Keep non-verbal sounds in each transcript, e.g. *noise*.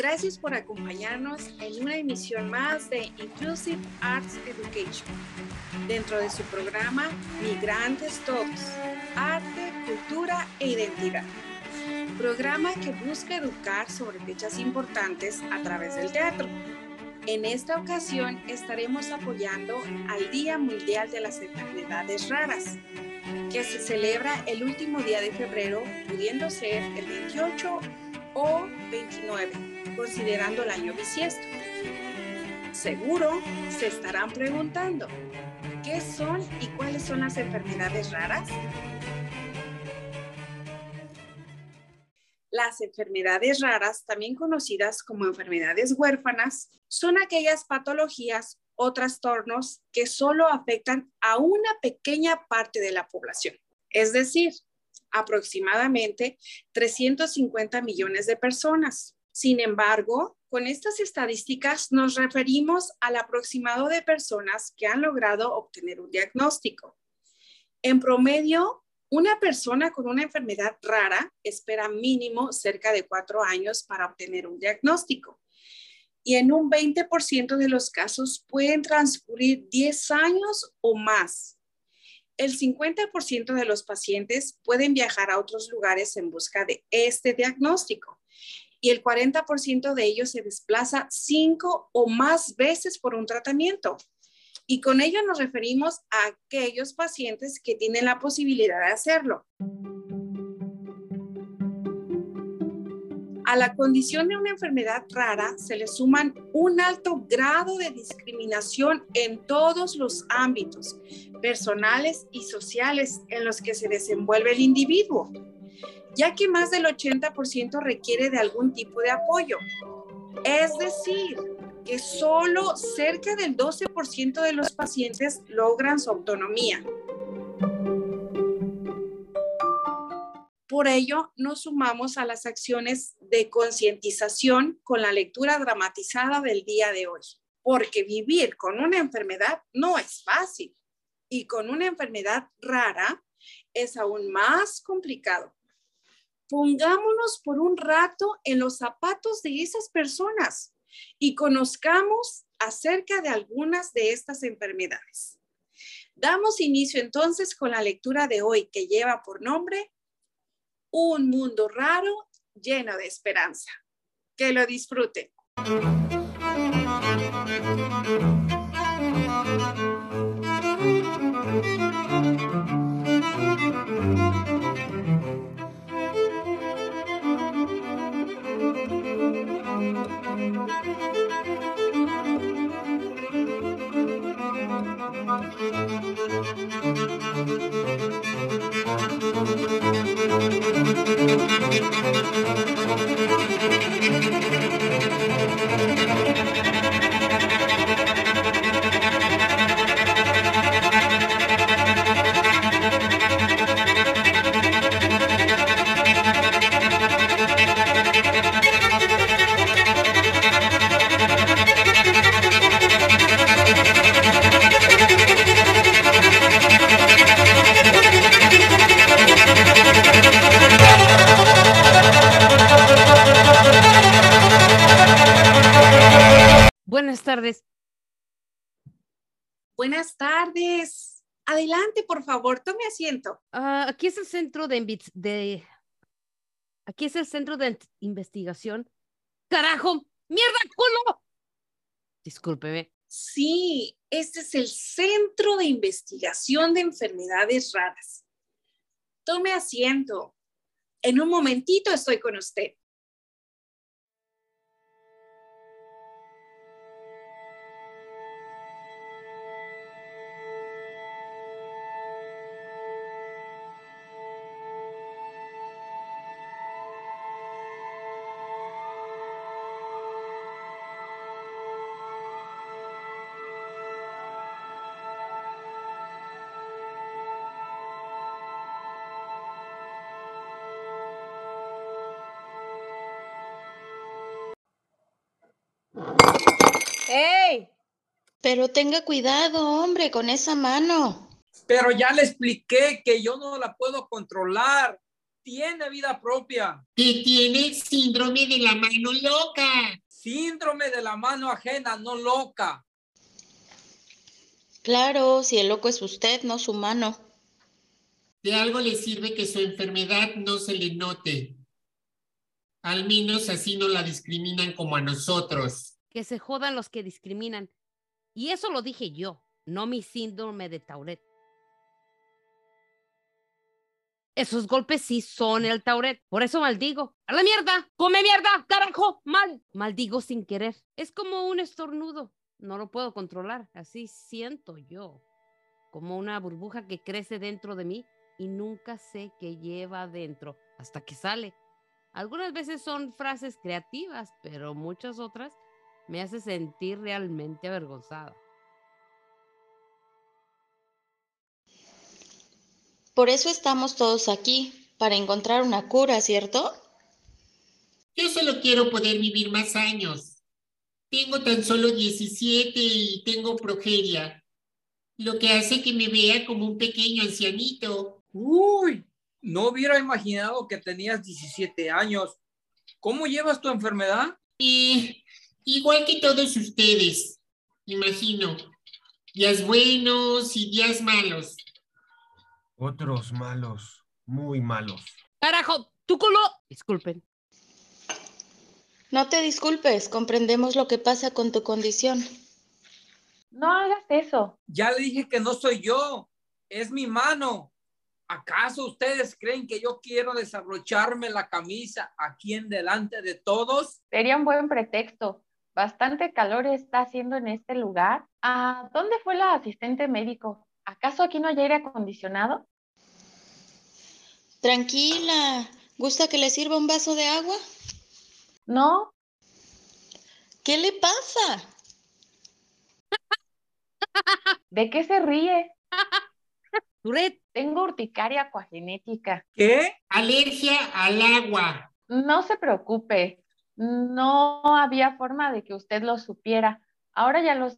Gracias por acompañarnos en una emisión más de Inclusive Arts Education, dentro de su programa Migrantes Todos, Arte, Cultura e Identidad. Programa que busca educar sobre fechas importantes a través del teatro. En esta ocasión estaremos apoyando al Día Mundial de las Enfermedades Raras, que se celebra el último día de febrero, pudiendo ser el 28 o 29 considerando el año bisiesto. Seguro se estarán preguntando, ¿qué son y cuáles son las enfermedades raras? Las enfermedades raras, también conocidas como enfermedades huérfanas, son aquellas patologías o trastornos que solo afectan a una pequeña parte de la población, es decir, aproximadamente 350 millones de personas. Sin embargo, con estas estadísticas nos referimos al aproximado de personas que han logrado obtener un diagnóstico. En promedio, una persona con una enfermedad rara espera mínimo cerca de cuatro años para obtener un diagnóstico. Y en un 20% de los casos pueden transcurrir 10 años o más. El 50% de los pacientes pueden viajar a otros lugares en busca de este diagnóstico y el 40% de ellos se desplaza cinco o más veces por un tratamiento. Y con ello nos referimos a aquellos pacientes que tienen la posibilidad de hacerlo. A la condición de una enfermedad rara se le suman un alto grado de discriminación en todos los ámbitos personales y sociales en los que se desenvuelve el individuo ya que más del 80% requiere de algún tipo de apoyo. Es decir, que solo cerca del 12% de los pacientes logran su autonomía. Por ello, nos sumamos a las acciones de concientización con la lectura dramatizada del día de hoy, porque vivir con una enfermedad no es fácil y con una enfermedad rara es aún más complicado pongámonos por un rato en los zapatos de esas personas y conozcamos acerca de algunas de estas enfermedades. Damos inicio entonces con la lectura de hoy que lleva por nombre Un mundo raro lleno de esperanza. Que lo disfruten. Buenas tardes. Buenas tardes. Adelante, por favor, tome asiento. Ah, aquí es el centro de, de, Aquí es el centro de investigación. ¡Carajo! ¡Mierda, culo! Discúlpeme. Sí, este es el Centro de Investigación de Enfermedades Raras. Tome asiento. En un momentito estoy con usted. Pero tenga cuidado, hombre, con esa mano. Pero ya le expliqué que yo no la puedo controlar. tiene vida propia. Que tiene síndrome de la mano loca. Síndrome de la mano ajena, no loca. Claro, si el loco es usted, no su mano. De algo le sirve que su enfermedad no se le note. Al menos así no la discriminan como a nosotros. Que se jodan los que discriminan. Y eso lo dije yo, no mi síndrome de Tauret. Esos golpes sí son el Tauret. Por eso maldigo. ¡A la mierda! ¡Come mierda! ¡Carajo! ¡Mal! Maldigo sin querer. Es como un estornudo. No lo puedo controlar. Así siento yo. Como una burbuja que crece dentro de mí y nunca sé qué lleva adentro hasta que sale. Algunas veces son frases creativas, pero muchas otras me hace sentir realmente avergonzada. Por eso estamos todos aquí, para encontrar una cura, ¿cierto? Yo solo quiero poder vivir más años. Tengo tan solo 17 y tengo progeria, lo que hace que me vea como un pequeño ancianito. Uy, no hubiera imaginado que tenías 17 años. ¿Cómo llevas tu enfermedad? Eh, igual que todos ustedes, imagino. Días buenos y días malos. Otros malos, muy malos. ¡Carajo! ¡Tu culo! Disculpen. No te disculpes, comprendemos lo que pasa con tu condición. No hagas eso. Ya le dije que no soy yo, es mi mano. ¿Acaso ustedes creen que yo quiero desabrocharme la camisa aquí en delante de todos? Sería un buen pretexto. Bastante calor está haciendo en este lugar. ¿A dónde fue la asistente médico? ¿Acaso aquí no hay aire acondicionado? Tranquila. ¿Gusta que le sirva un vaso de agua? No, ¿Qué le pasa? *laughs* ¿de qué se ríe? *laughs* Tengo urticaria acuagenética. ¿Qué? Alergia al agua. No se preocupe. No había forma de que usted lo supiera. Ahora ya lo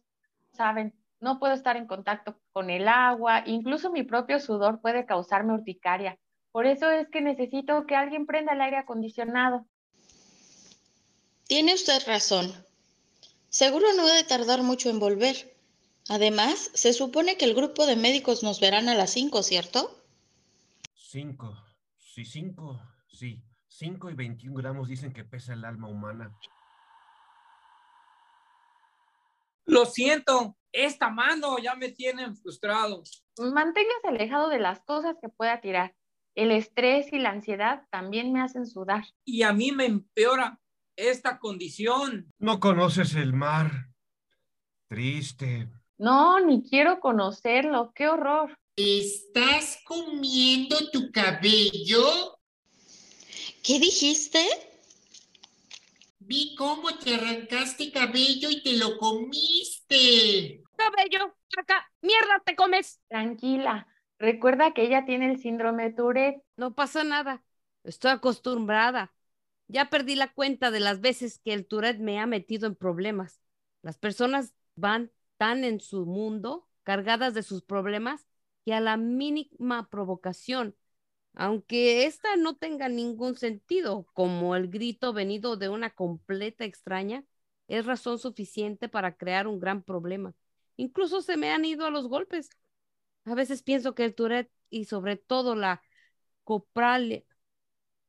saben. No puedo estar en contacto con el agua. Incluso mi propio sudor puede causarme urticaria. Por eso es que necesito que alguien prenda el aire acondicionado. Tiene usted razón. Seguro no debe tardar mucho en volver. Además, se supone que el grupo de médicos nos verán a las 5, ¿cierto? Cinco. Sí, cinco. Sí. Cinco y 21 gramos dicen que pesa el alma humana. Lo siento, esta mano ya me tiene frustrado. Manténgase alejado de las cosas que pueda tirar. El estrés y la ansiedad también me hacen sudar. Y a mí me empeora esta condición. No conoces el mar. Triste. No, ni quiero conocerlo. ¡Qué horror! ¿Estás comiendo tu cabello? ¿Qué dijiste? Vi cómo te arrancaste cabello y te lo comiste. cabello, acá, mierda, te comes. Tranquila. Recuerda que ella tiene el síndrome de Tourette. No pasa nada. Estoy acostumbrada. Ya perdí la cuenta de las veces que el Tourette me ha metido en problemas. Las personas van tan en su mundo, cargadas de sus problemas, que a la mínima provocación, aunque ésta no tenga ningún sentido, como el grito venido de una completa extraña, es razón suficiente para crear un gran problema. Incluso se me han ido a los golpes. A veces pienso que el Tourette y sobre todo la copralia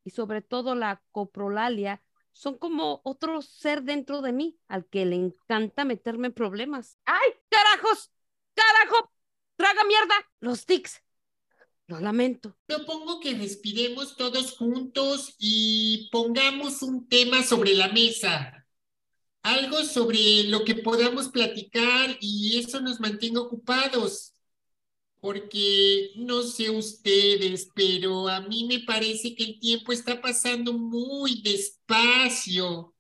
y sobre todo la coprolalia son como otro ser dentro de mí al que le encanta meterme en problemas. ¡Ay! ¡Carajos! ¡Carajo! ¡Traga mierda! Los tics. Lo lamento. Propongo que respiremos todos juntos y pongamos un tema sobre la mesa. Algo sobre lo que podamos platicar y eso nos mantenga ocupados. Porque no sé ustedes, pero a mí me parece que el tiempo está pasando muy despacio.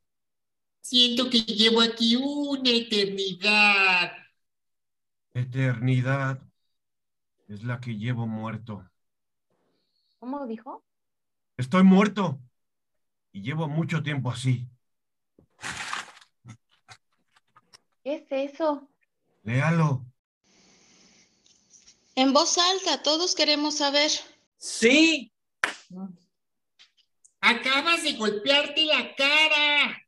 Siento que llevo aquí una eternidad. Eternidad es la que llevo muerto. ¿Cómo dijo? Estoy muerto. Y llevo mucho tiempo así. ¿Qué es eso? Léalo. En voz alta, todos queremos saber. Sí, Acabas de golpearte la cara.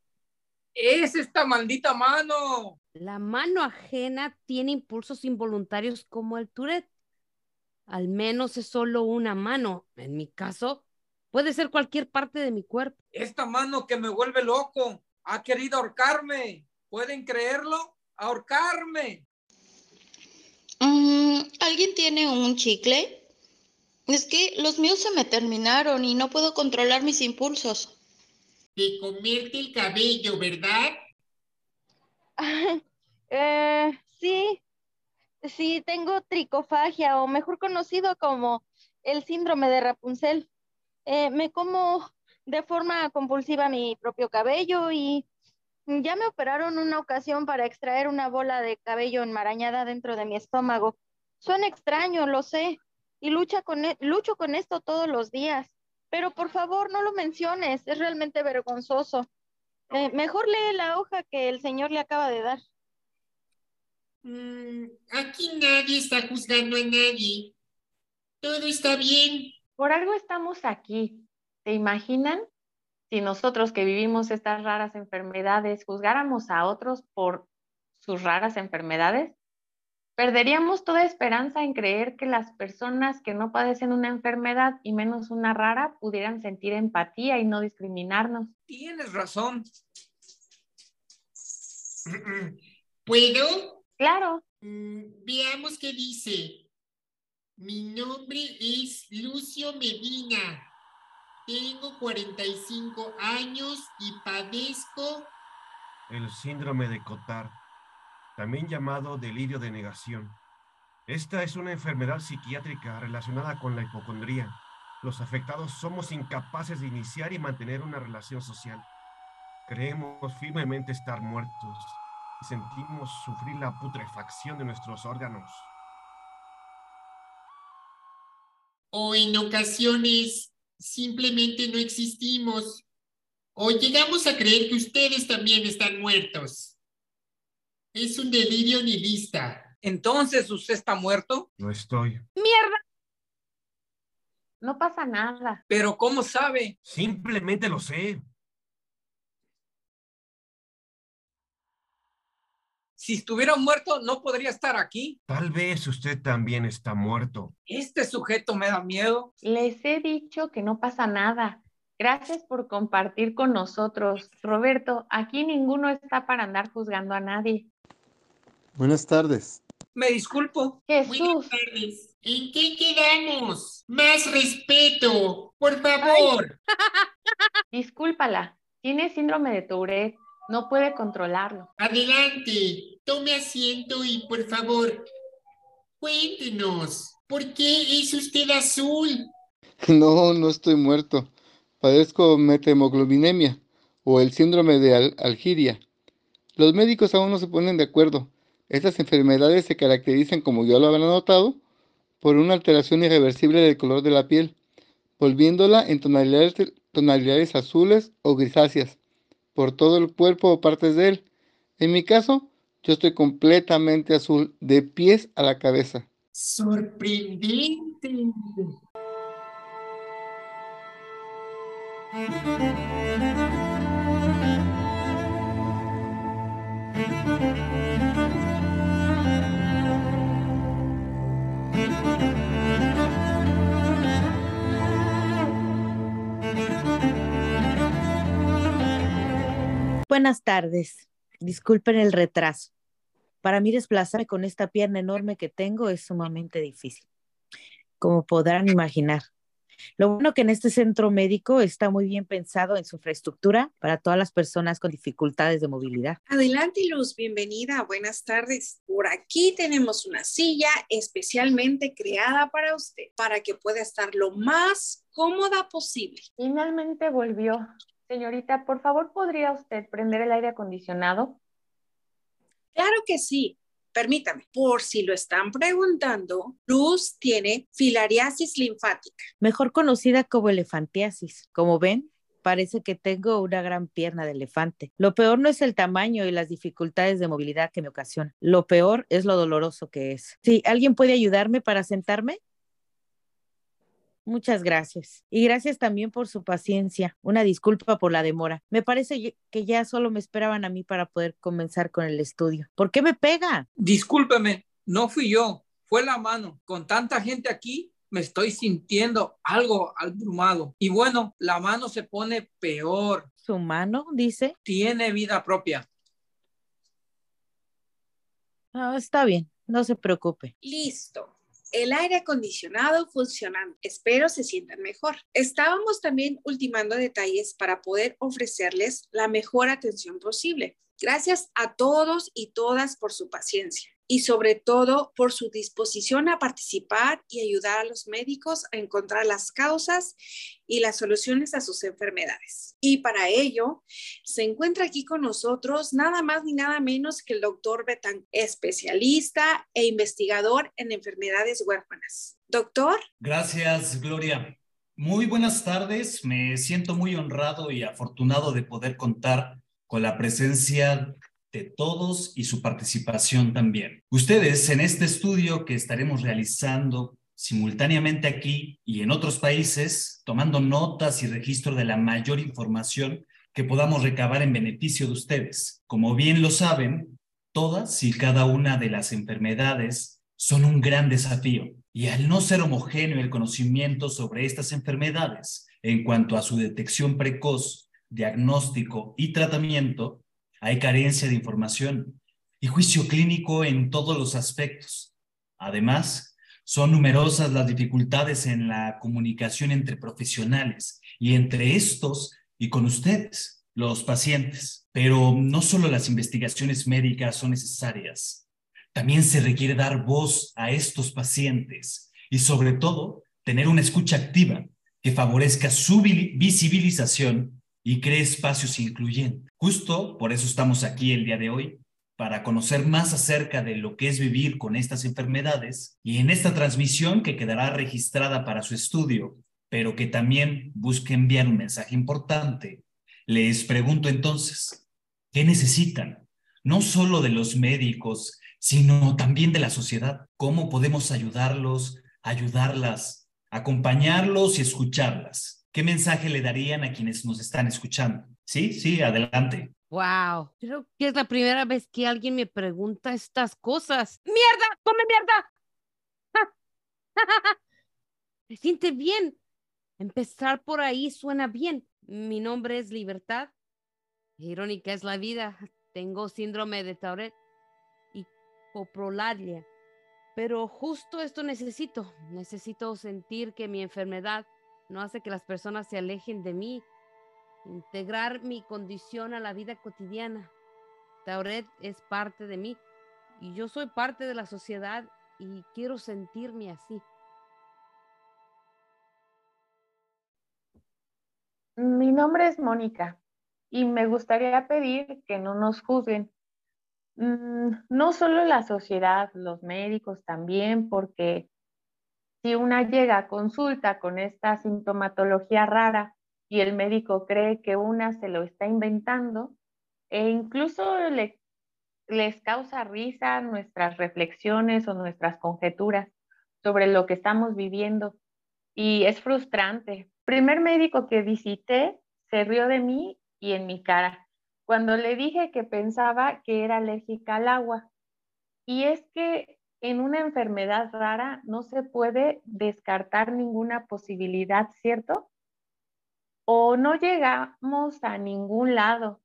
Es esta maldita mano. La mano ajena tiene impulsos involuntarios como el Tourette. Al menos es solo una mano. En mi caso, puede ser cualquier parte de mi cuerpo. Esta mano que me vuelve loco. Ha querido ahorcarme. ¿Pueden creerlo? Ahorcarme. Mm, ¿Alguien tiene un chicle? Es que los míos se me terminaron y no puedo controlar mis impulsos. De comerte el cabello, ¿verdad? *laughs* Eh, sí, tengo tricofagia o mejor conocido como el síndrome de Rapunzel. Eh, me como de forma compulsiva mi propio cabello y ya me operaron una ocasión para extraer una bola de cabello enmarañada dentro de mi estómago. Suena extraño, lo sé, y lucha con e- lucho con esto todos los días. Pero por favor, no lo menciones, es realmente vergonzoso. Eh, mejor lee la hoja que el señor le acaba de dar. Mm, aquí nadie está juzgando a nadie. Todo está bien. Por algo estamos aquí. ¿Se imaginan? Si nosotros que vivimos estas raras enfermedades juzgáramos a otros por sus raras enfermedades, perderíamos toda esperanza en creer que las personas que no padecen una enfermedad y menos una rara pudieran sentir empatía y no discriminarnos. Tienes razón. ¿Puedo? Claro, Mm, veamos qué dice. Mi nombre es Lucio Medina. Tengo 45 años y padezco El síndrome de Cotard, también llamado delirio de negación. Esta es una enfermedad psiquiátrica relacionada con la hipocondría. Los afectados somos incapaces de iniciar y mantener una relación social. Creemos firmemente estar muertos y sentimos sufrir la putrefacción de nuestros órganos. o en ocasiones simplemente no existimos o llegamos a creer que ustedes también están muertos. Es un delirio nihilista. Entonces, ¿usted está muerto? No estoy. ¡Mierda! no pasa nada. Pero ¿cómo sabe? Simplemente lo sé. Si estuviera muerto, no podría estar aquí. Tal vez usted también está muerto. Este sujeto me da miedo. Les he dicho que no pasa nada. Gracias por compartir con nosotros. Roberto, aquí ninguno está para andar juzgando a nadie. Buenas tardes. Me disculpo. Buenas Jesús, tardes. ¿En qué quedamos? Más respeto, por favor. *laughs* discúlpala. Tiene síndrome de Tourette. No puede controlarlo. Adelante, tome asiento y por favor, cuéntenos, ¿por qué es usted azul? *laughs* No, no estoy muerto. Padezco metemoglobinemia o el síndrome de Al- Algiria. Los médicos aún no se ponen de acuerdo. Estas enfermedades se caracterizan, como ya lo habrán notado, por una alteración irreversible del color de la piel, volviéndola en tonalidades, tonalidades azules o grisáceas por todo el cuerpo o partes de él. En mi caso, yo estoy completamente azul, de pies a la cabeza. Sorprendente. Buenas tardes. Disculpen el retraso. Para mí desplazarme con esta pierna enorme que tengo es sumamente difícil, como podrán imaginar. Lo bueno que en este centro médico está muy bien pensado en su infraestructura para todas las personas con dificultades de movilidad. Adelante, Luz, bienvenida. Buenas tardes. Por aquí tenemos una silla especialmente creada para usted, para que pueda estar lo más cómoda posible. Finalmente volvió. Señorita, por favor, ¿podría usted prender el aire acondicionado? Claro que sí. Permítame, por si lo están preguntando, Luz tiene filariasis linfática. Mejor conocida como elefantiasis. Como ven, parece que tengo una gran pierna de elefante. Lo peor no es el tamaño y las dificultades de movilidad que me ocasiona. Lo peor es lo doloroso que es. Sí, ¿alguien puede ayudarme para sentarme? Muchas gracias. Y gracias también por su paciencia. Una disculpa por la demora. Me parece que ya solo me esperaban a mí para poder comenzar con el estudio. ¿Por qué me pega? Discúlpeme, no fui yo, fue la mano. Con tanta gente aquí, me estoy sintiendo algo abrumado. Y bueno, la mano se pone peor. ¿Su mano, dice? Tiene vida propia. Ah, está bien, no se preocupe. Listo el aire acondicionado funcionando. Espero se sientan mejor. Estábamos también ultimando detalles para poder ofrecerles la mejor atención posible. Gracias a todos y todas por su paciencia y sobre todo por su disposición a participar y ayudar a los médicos a encontrar las causas y las soluciones a sus enfermedades. Y para ello se encuentra aquí con nosotros nada más ni nada menos que el doctor Betán, especialista e investigador en enfermedades huérfanas. Doctor. Gracias, Gloria. Muy buenas tardes. Me siento muy honrado y afortunado de poder contar con la presencia de todos y su participación también. Ustedes en este estudio que estaremos realizando simultáneamente aquí y en otros países, tomando notas y registro de la mayor información que podamos recabar en beneficio de ustedes. Como bien lo saben, todas y cada una de las enfermedades son un gran desafío y al no ser homogéneo el conocimiento sobre estas enfermedades en cuanto a su detección precoz, diagnóstico y tratamiento, hay carencia de información y juicio clínico en todos los aspectos. Además, son numerosas las dificultades en la comunicación entre profesionales y entre estos y con ustedes, los pacientes. Pero no solo las investigaciones médicas son necesarias, también se requiere dar voz a estos pacientes y sobre todo tener una escucha activa que favorezca su visibilización y cree espacios incluyentes. Justo por eso estamos aquí el día de hoy, para conocer más acerca de lo que es vivir con estas enfermedades y en esta transmisión que quedará registrada para su estudio, pero que también busque enviar un mensaje importante, les pregunto entonces, ¿qué necesitan? No solo de los médicos, sino también de la sociedad. ¿Cómo podemos ayudarlos, ayudarlas, acompañarlos y escucharlas? ¿Qué mensaje le darían a quienes nos están escuchando? Sí, sí, adelante. Wow, creo que es la primera vez que alguien me pregunta estas cosas. ¡Mierda! ¡Come mierda! *laughs* Me siente bien. Empezar por ahí suena bien. Mi nombre es Libertad. Irónica es la vida. Tengo síndrome de Tauret y coprolalia. Pero justo esto necesito. Necesito sentir que mi enfermedad no hace que las personas se alejen de mí. Integrar mi condición a la vida cotidiana. Tauret es parte de mí y yo soy parte de la sociedad y quiero sentirme así. Mi nombre es Mónica y me gustaría pedir que no nos juzguen. Mm, no solo la sociedad, los médicos también, porque si una llega a consulta con esta sintomatología rara y el médico cree que una se lo está inventando, e incluso les causa risa nuestras reflexiones o nuestras conjeturas sobre lo que estamos viviendo. Y es frustrante. Primer médico que visité se rió de mí y en mi cara cuando le dije que pensaba que era alérgica al agua. Y es que en una enfermedad rara no se puede descartar ninguna posibilidad, ¿cierto? O no llegamos a ningún lado.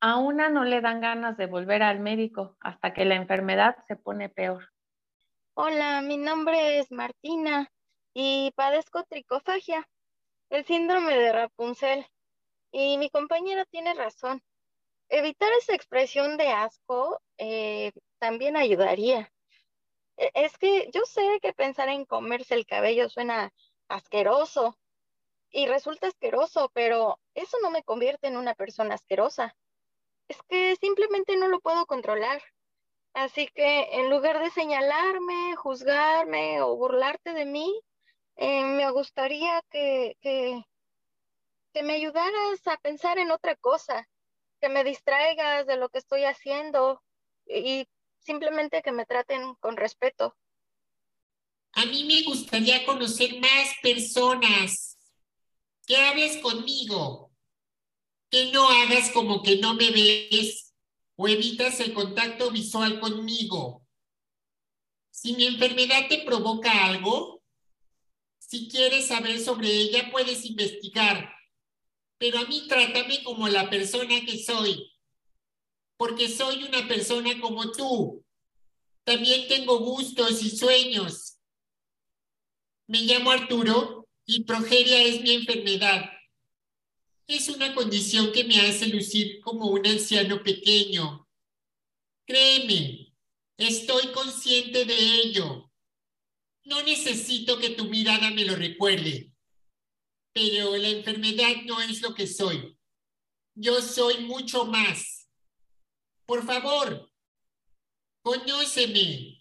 A una no le dan ganas de volver al médico hasta que la enfermedad se pone peor. Hola, mi nombre es Martina y padezco tricofagia, el síndrome de Rapunzel. Y mi compañera tiene razón. Evitar esa expresión de asco eh, también ayudaría. E, es que yo sé que pensar en comerse el cabello suena asqueroso y resulta asqueroso, pero eso no me convierte en una persona asquerosa. Es que simplemente no lo puedo controlar. Así que en lugar de señalarme, juzgarme o burlarte de mí, eh, me gustaría que, que, que me ayudaras a pensar en otra cosa, que me distraigas de lo que estoy haciendo y simplemente que me traten con respeto. A mí me gustaría conocer más personas. Que hables conmigo. Que no hagas como que no me ves o evitas el contacto visual conmigo. Si mi enfermedad te provoca algo, si quieres saber sobre ella, puedes investigar. Pero a mí trátame como la persona que soy, porque soy una persona como tú. También tengo gustos y sueños. Me llamo Arturo y progeria es mi enfermedad. Es una condición que me hace lucir como un anciano pequeño. Créeme, estoy consciente de ello. No necesito que tu mirada me lo recuerde, pero la enfermedad no es lo que soy. Yo soy mucho más. Por favor, conóceme.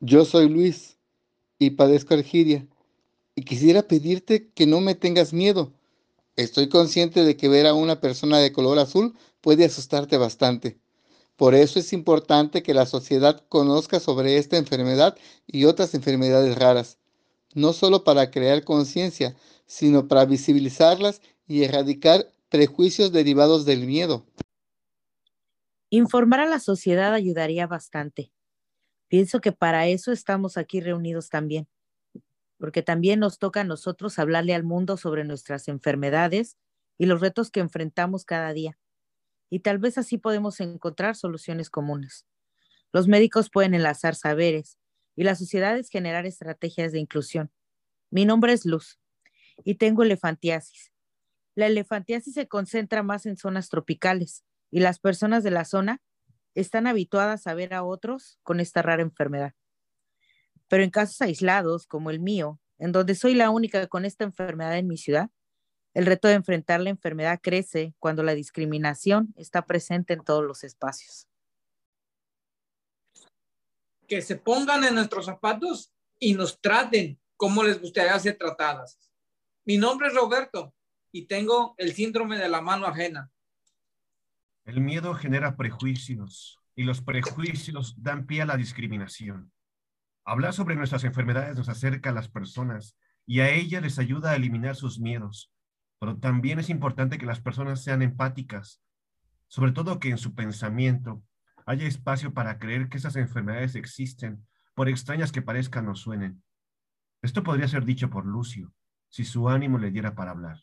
Yo soy Luis y padezco Argiria y quisiera pedirte que no me tengas miedo. Estoy consciente de que ver a una persona de color azul puede asustarte bastante. Por eso es importante que la sociedad conozca sobre esta enfermedad y otras enfermedades raras, no solo para crear conciencia, sino para visibilizarlas y erradicar prejuicios derivados del miedo. Informar a la sociedad ayudaría bastante. Pienso que para eso estamos aquí reunidos también porque también nos toca a nosotros hablarle al mundo sobre nuestras enfermedades y los retos que enfrentamos cada día. Y tal vez así podemos encontrar soluciones comunes. Los médicos pueden enlazar saberes y las sociedades generar estrategias de inclusión. Mi nombre es Luz y tengo elefantiasis. La elefantiasis se concentra más en zonas tropicales y las personas de la zona están habituadas a ver a otros con esta rara enfermedad. Pero en casos aislados, como el mío, en donde soy la única con esta enfermedad en mi ciudad, el reto de enfrentar la enfermedad crece cuando la discriminación está presente en todos los espacios. Que se pongan en nuestros zapatos y nos traten como les gustaría ser tratadas. Mi nombre es Roberto y tengo el síndrome de la mano ajena. El miedo genera prejuicios y los prejuicios dan pie a la discriminación. Hablar sobre nuestras enfermedades nos acerca a las personas y a ellas les ayuda a eliminar sus miedos. Pero también es importante que las personas sean empáticas, sobre todo que en su pensamiento haya espacio para creer que esas enfermedades existen, por extrañas que parezcan o suenen. Esto podría ser dicho por Lucio, si su ánimo le diera para hablar.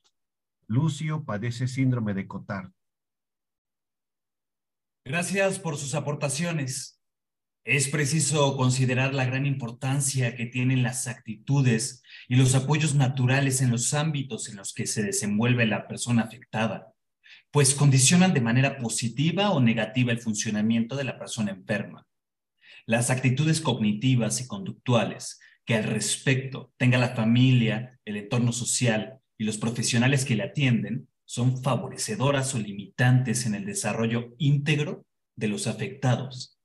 Lucio padece síndrome de Cotard. Gracias por sus aportaciones. Es preciso considerar la gran importancia que tienen las actitudes y los apoyos naturales en los ámbitos en los que se desenvuelve la persona afectada, pues condicionan de manera positiva o negativa el funcionamiento de la persona enferma. Las actitudes cognitivas y conductuales que al respecto tenga la familia, el entorno social y los profesionales que le atienden son favorecedoras o limitantes en el desarrollo íntegro de los afectados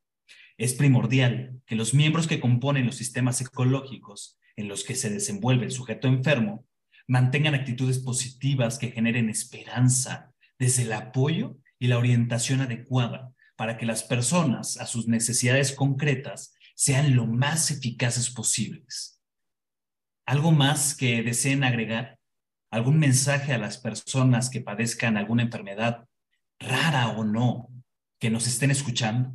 es primordial que los miembros que componen los sistemas ecológicos en los que se desenvuelve el sujeto enfermo mantengan actitudes positivas que generen esperanza desde el apoyo y la orientación adecuada para que las personas a sus necesidades concretas sean lo más eficaces posibles. ¿Algo más que deseen agregar? ¿Algún mensaje a las personas que padezcan alguna enfermedad, rara o no, que nos estén escuchando?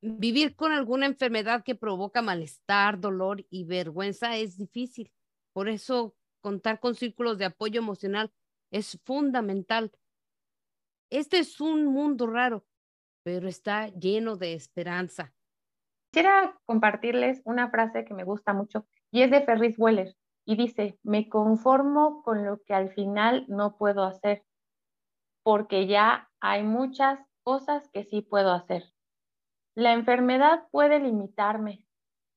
vivir con alguna enfermedad que provoca malestar, dolor y vergüenza es difícil. Por eso contar con círculos de apoyo emocional es fundamental. Este es un mundo raro, pero está lleno de esperanza. Quisiera compartirles una frase que me gusta mucho y es de Ferris Weller y dice, me conformo con lo que al final no puedo hacer, porque ya hay muchas cosas que sí puedo hacer. La enfermedad puede limitarme,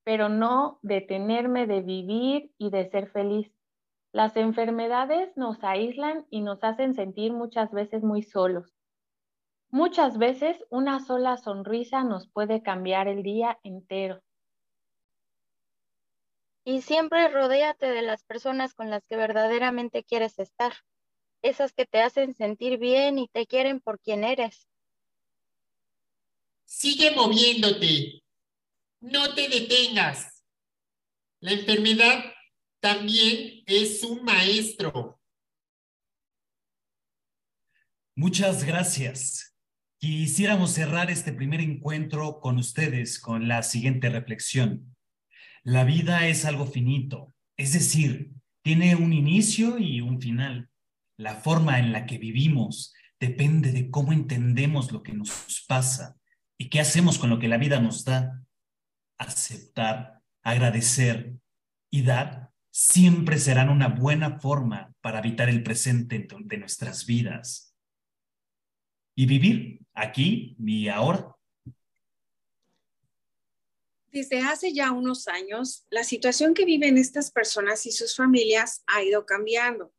pero no detenerme de vivir y de ser feliz. Las enfermedades nos aíslan y nos hacen sentir muchas veces muy solos. Muchas veces una sola sonrisa nos puede cambiar el día entero. Y siempre rodéate de las personas con las que verdaderamente quieres estar, esas que te hacen sentir bien y te quieren por quien eres. Sigue moviéndote. No te detengas. La enfermedad también es un maestro. Muchas gracias. Quisiéramos cerrar este primer encuentro con ustedes con la siguiente reflexión. La vida es algo finito, es decir, tiene un inicio y un final. La forma en la que vivimos depende de cómo entendemos lo que nos pasa y qué hacemos con lo que la vida nos da. Aceptar, agradecer y dar siempre serán una buena forma para habitar el presente de nuestras vidas y vivir aquí y ahora. Desde hace ya unos años, la situación que viven estas personas y sus familias ha ido cambiando.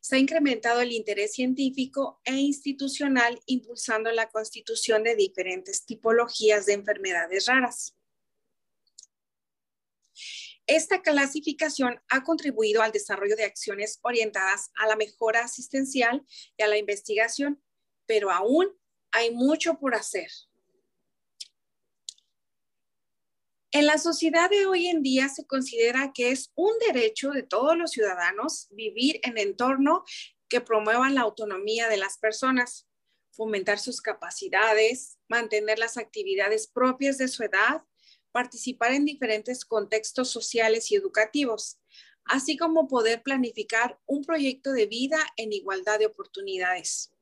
Se ha incrementado el interés científico e institucional impulsando la constitución de diferentes tipologías de enfermedades raras. Esta clasificación ha contribuido al desarrollo de acciones orientadas a la mejora asistencial y a la investigación, pero aún hay mucho por hacer. En la sociedad de hoy en día se considera que es un derecho de todos los ciudadanos vivir en entorno que promuevan la autonomía de las personas, fomentar sus capacidades, mantener las actividades propias de su edad, participar en diferentes contextos sociales y educativos, así como poder planificar un proyecto de vida en igualdad de oportunidades.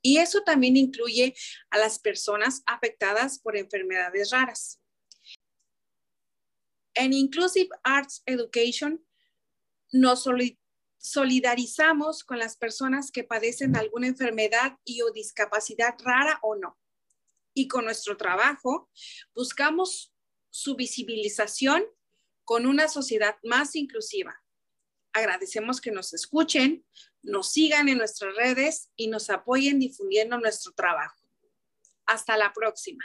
Y eso también incluye a las personas afectadas por enfermedades raras. En Inclusive Arts Education nos solidarizamos con las personas que padecen alguna enfermedad y o discapacidad rara o no. Y con nuestro trabajo buscamos su visibilización con una sociedad más inclusiva. Agradecemos que nos escuchen, nos sigan en nuestras redes y nos apoyen difundiendo nuestro trabajo. Hasta la próxima.